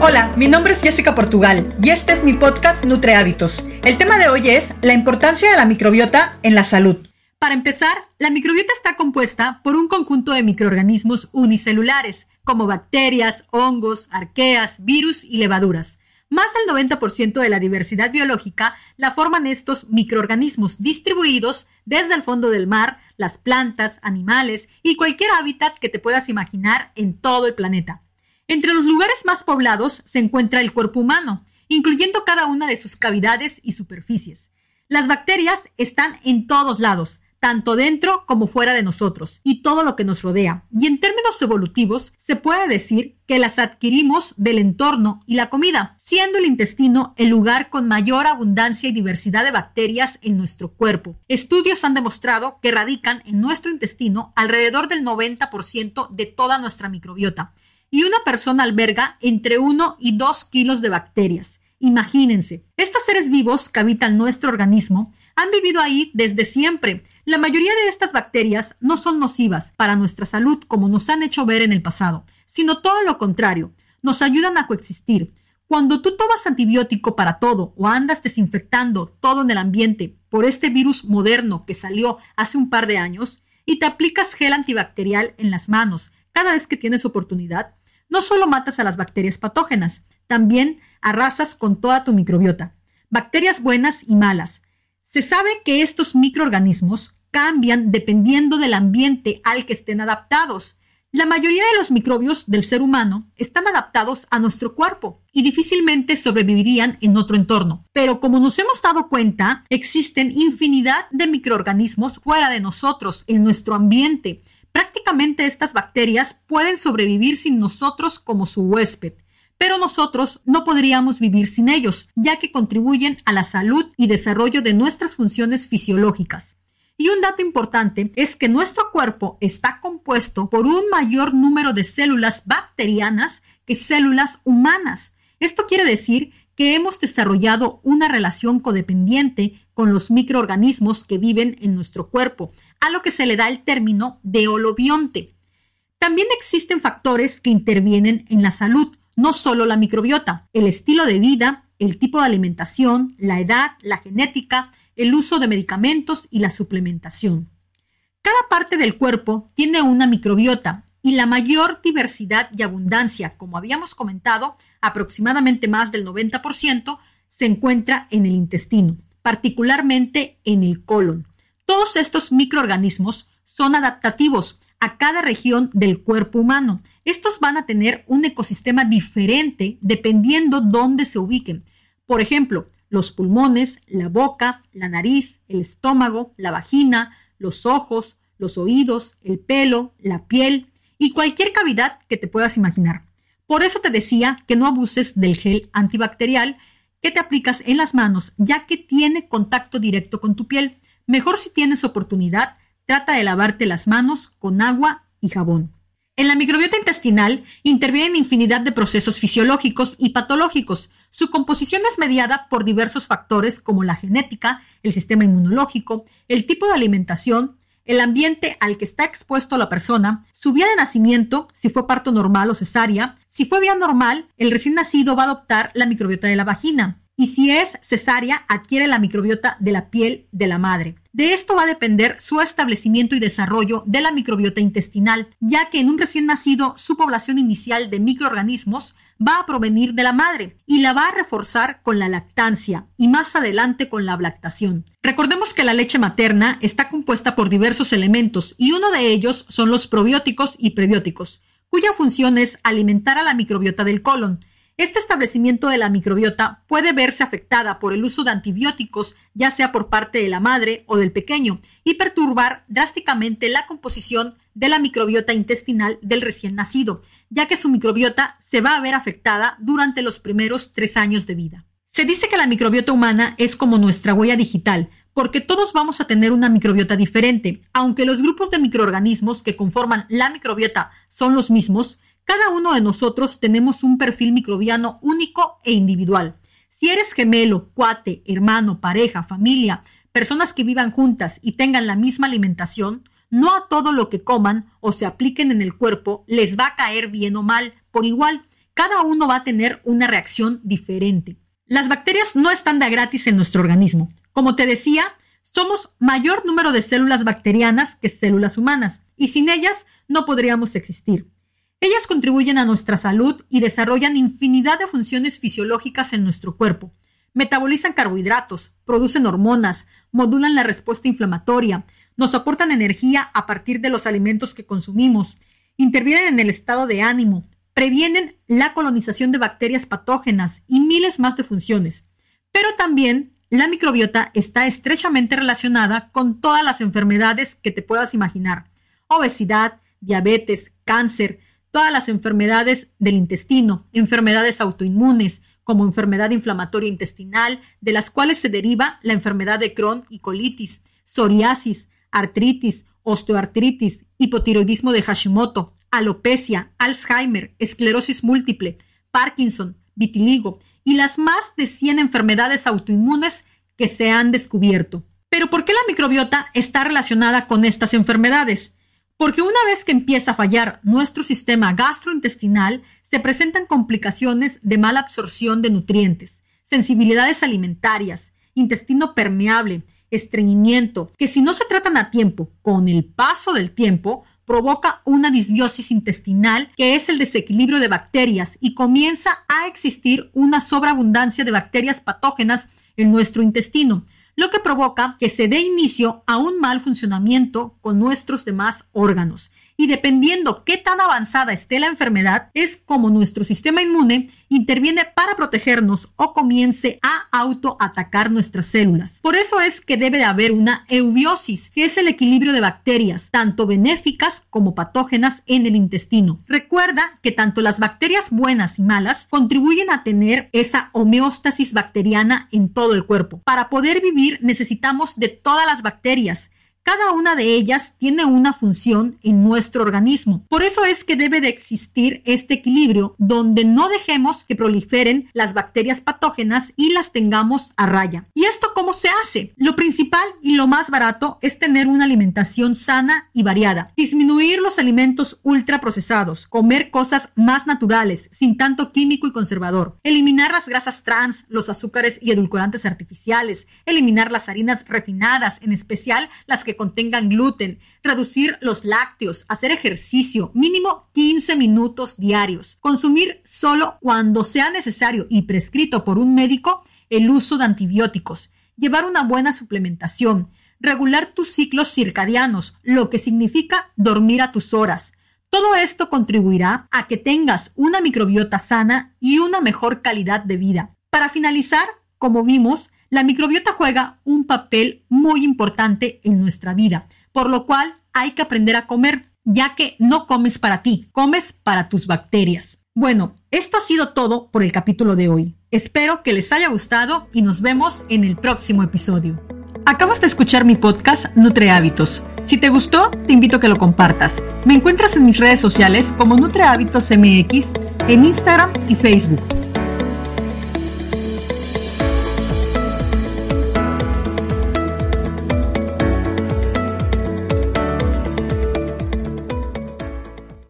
Hola, mi nombre es Jessica Portugal y este es mi podcast Nutre Hábitos. El tema de hoy es la importancia de la microbiota en la salud. Para empezar, la microbiota está compuesta por un conjunto de microorganismos unicelulares, como bacterias, hongos, arqueas, virus y levaduras. Más del 90% de la diversidad biológica la forman estos microorganismos distribuidos desde el fondo del mar, las plantas, animales y cualquier hábitat que te puedas imaginar en todo el planeta. Entre los lugares más poblados se encuentra el cuerpo humano, incluyendo cada una de sus cavidades y superficies. Las bacterias están en todos lados, tanto dentro como fuera de nosotros y todo lo que nos rodea. Y en términos evolutivos, se puede decir que las adquirimos del entorno y la comida, siendo el intestino el lugar con mayor abundancia y diversidad de bacterias en nuestro cuerpo. Estudios han demostrado que radican en nuestro intestino alrededor del 90% de toda nuestra microbiota y una persona alberga entre 1 y 2 kilos de bacterias. Imagínense, estos seres vivos que habitan nuestro organismo han vivido ahí desde siempre. La mayoría de estas bacterias no son nocivas para nuestra salud como nos han hecho ver en el pasado, sino todo lo contrario, nos ayudan a coexistir. Cuando tú tomas antibiótico para todo o andas desinfectando todo en el ambiente por este virus moderno que salió hace un par de años y te aplicas gel antibacterial en las manos cada vez que tienes oportunidad, no solo matas a las bacterias patógenas, también arrasas con toda tu microbiota, bacterias buenas y malas. Se sabe que estos microorganismos cambian dependiendo del ambiente al que estén adaptados. La mayoría de los microbios del ser humano están adaptados a nuestro cuerpo y difícilmente sobrevivirían en otro entorno. Pero como nos hemos dado cuenta, existen infinidad de microorganismos fuera de nosotros, en nuestro ambiente, Prácticamente estas bacterias pueden sobrevivir sin nosotros como su huésped, pero nosotros no podríamos vivir sin ellos, ya que contribuyen a la salud y desarrollo de nuestras funciones fisiológicas. Y un dato importante es que nuestro cuerpo está compuesto por un mayor número de células bacterianas que células humanas. Esto quiere decir que hemos desarrollado una relación codependiente con los microorganismos que viven en nuestro cuerpo, a lo que se le da el término de holobionte. También existen factores que intervienen en la salud, no solo la microbiota, el estilo de vida, el tipo de alimentación, la edad, la genética, el uso de medicamentos y la suplementación. Cada parte del cuerpo tiene una microbiota y la mayor diversidad y abundancia, como habíamos comentado, aproximadamente más del 90%, se encuentra en el intestino particularmente en el colon. Todos estos microorganismos son adaptativos a cada región del cuerpo humano. Estos van a tener un ecosistema diferente dependiendo dónde se ubiquen. Por ejemplo, los pulmones, la boca, la nariz, el estómago, la vagina, los ojos, los oídos, el pelo, la piel y cualquier cavidad que te puedas imaginar. Por eso te decía que no abuses del gel antibacterial que te aplicas en las manos, ya que tiene contacto directo con tu piel. Mejor si tienes oportunidad, trata de lavarte las manos con agua y jabón. En la microbiota intestinal intervienen infinidad de procesos fisiológicos y patológicos. Su composición es mediada por diversos factores como la genética, el sistema inmunológico, el tipo de alimentación, el ambiente al que está expuesto la persona, su vía de nacimiento, si fue parto normal o cesárea, si fue vía normal, el recién nacido va a adoptar la microbiota de la vagina, y si es cesárea, adquiere la microbiota de la piel de la madre. De esto va a depender su establecimiento y desarrollo de la microbiota intestinal, ya que en un recién nacido su población inicial de microorganismos va a provenir de la madre y la va a reforzar con la lactancia y más adelante con la lactación. Recordemos que la leche materna está compuesta por diversos elementos y uno de ellos son los probióticos y prebióticos, cuya función es alimentar a la microbiota del colon este establecimiento de la microbiota puede verse afectada por el uso de antibióticos, ya sea por parte de la madre o del pequeño, y perturbar drásticamente la composición de la microbiota intestinal del recién nacido, ya que su microbiota se va a ver afectada durante los primeros tres años de vida. Se dice que la microbiota humana es como nuestra huella digital, porque todos vamos a tener una microbiota diferente, aunque los grupos de microorganismos que conforman la microbiota son los mismos, cada uno de nosotros tenemos un perfil microbiano único e individual. Si eres gemelo, cuate, hermano, pareja, familia, personas que vivan juntas y tengan la misma alimentación, No a todo lo que coman o se apliquen en el cuerpo les va a caer bien o mal por igual. Cada uno va a tener una reacción diferente. Las bacterias no están de gratis en nuestro organismo. Como te decía, somos mayor número de células bacterianas que células humanas y sin ellas no podríamos existir. Ellas contribuyen a nuestra salud y desarrollan infinidad de funciones fisiológicas en nuestro cuerpo. Metabolizan carbohidratos, producen hormonas, modulan la respuesta inflamatoria, nos aportan energía a partir de los alimentos que consumimos, intervienen en el estado de ánimo, previenen la colonización de bacterias patógenas y miles más de funciones. Pero también la microbiota está estrechamente relacionada con todas las enfermedades que te puedas imaginar. Obesidad, diabetes, cáncer, todas las enfermedades del intestino, enfermedades autoinmunes, como enfermedad inflamatoria intestinal, de las cuales se deriva la enfermedad de Crohn y colitis, psoriasis, artritis, osteoartritis, hipotiroidismo de Hashimoto, alopecia, Alzheimer, esclerosis múltiple, Parkinson, vitiligo y las más de 100 enfermedades autoinmunes que se han descubierto. Pero ¿por qué la microbiota está relacionada con estas enfermedades? Porque una vez que empieza a fallar nuestro sistema gastrointestinal, se presentan complicaciones de mala absorción de nutrientes, sensibilidades alimentarias, intestino permeable, estreñimiento, que si no se tratan a tiempo, con el paso del tiempo, provoca una disbiosis intestinal, que es el desequilibrio de bacterias, y comienza a existir una sobreabundancia de bacterias patógenas en nuestro intestino, lo que provoca que se dé inicio a un mal funcionamiento con nuestros demás órganos y dependiendo qué tan avanzada esté la enfermedad, es como nuestro sistema inmune interviene para protegernos o comience a autoatacar nuestras células. Por eso es que debe de haber una eubiosis, que es el equilibrio de bacterias, tanto benéficas como patógenas en el intestino. Recuerda que tanto las bacterias buenas y malas contribuyen a tener esa homeostasis bacteriana en todo el cuerpo. Para poder vivir necesitamos de todas las bacterias cada una de ellas tiene una función en nuestro organismo. Por eso es que debe de existir este equilibrio donde no dejemos que proliferen las bacterias patógenas y las tengamos a raya. ¿Y esto cómo se hace? Lo principal y lo más barato es tener una alimentación sana y variada, disminuir los alimentos ultraprocesados, comer cosas más naturales, sin tanto químico y conservador, eliminar las grasas trans, los azúcares y edulcorantes artificiales, eliminar las harinas refinadas, en especial las que contengan gluten, reducir los lácteos, hacer ejercicio mínimo 15 minutos diarios, consumir solo cuando sea necesario y prescrito por un médico el uso de antibióticos, llevar una buena suplementación, regular tus ciclos circadianos, lo que significa dormir a tus horas. Todo esto contribuirá a que tengas una microbiota sana y una mejor calidad de vida. Para finalizar, como vimos, la microbiota juega un papel muy importante en nuestra vida, por lo cual hay que aprender a comer, ya que no comes para ti, comes para tus bacterias. Bueno, esto ha sido todo por el capítulo de hoy. Espero que les haya gustado y nos vemos en el próximo episodio. Acabas de escuchar mi podcast Nutre Hábitos. Si te gustó, te invito a que lo compartas. Me encuentras en mis redes sociales como Nutre Hábitos MX en Instagram y Facebook.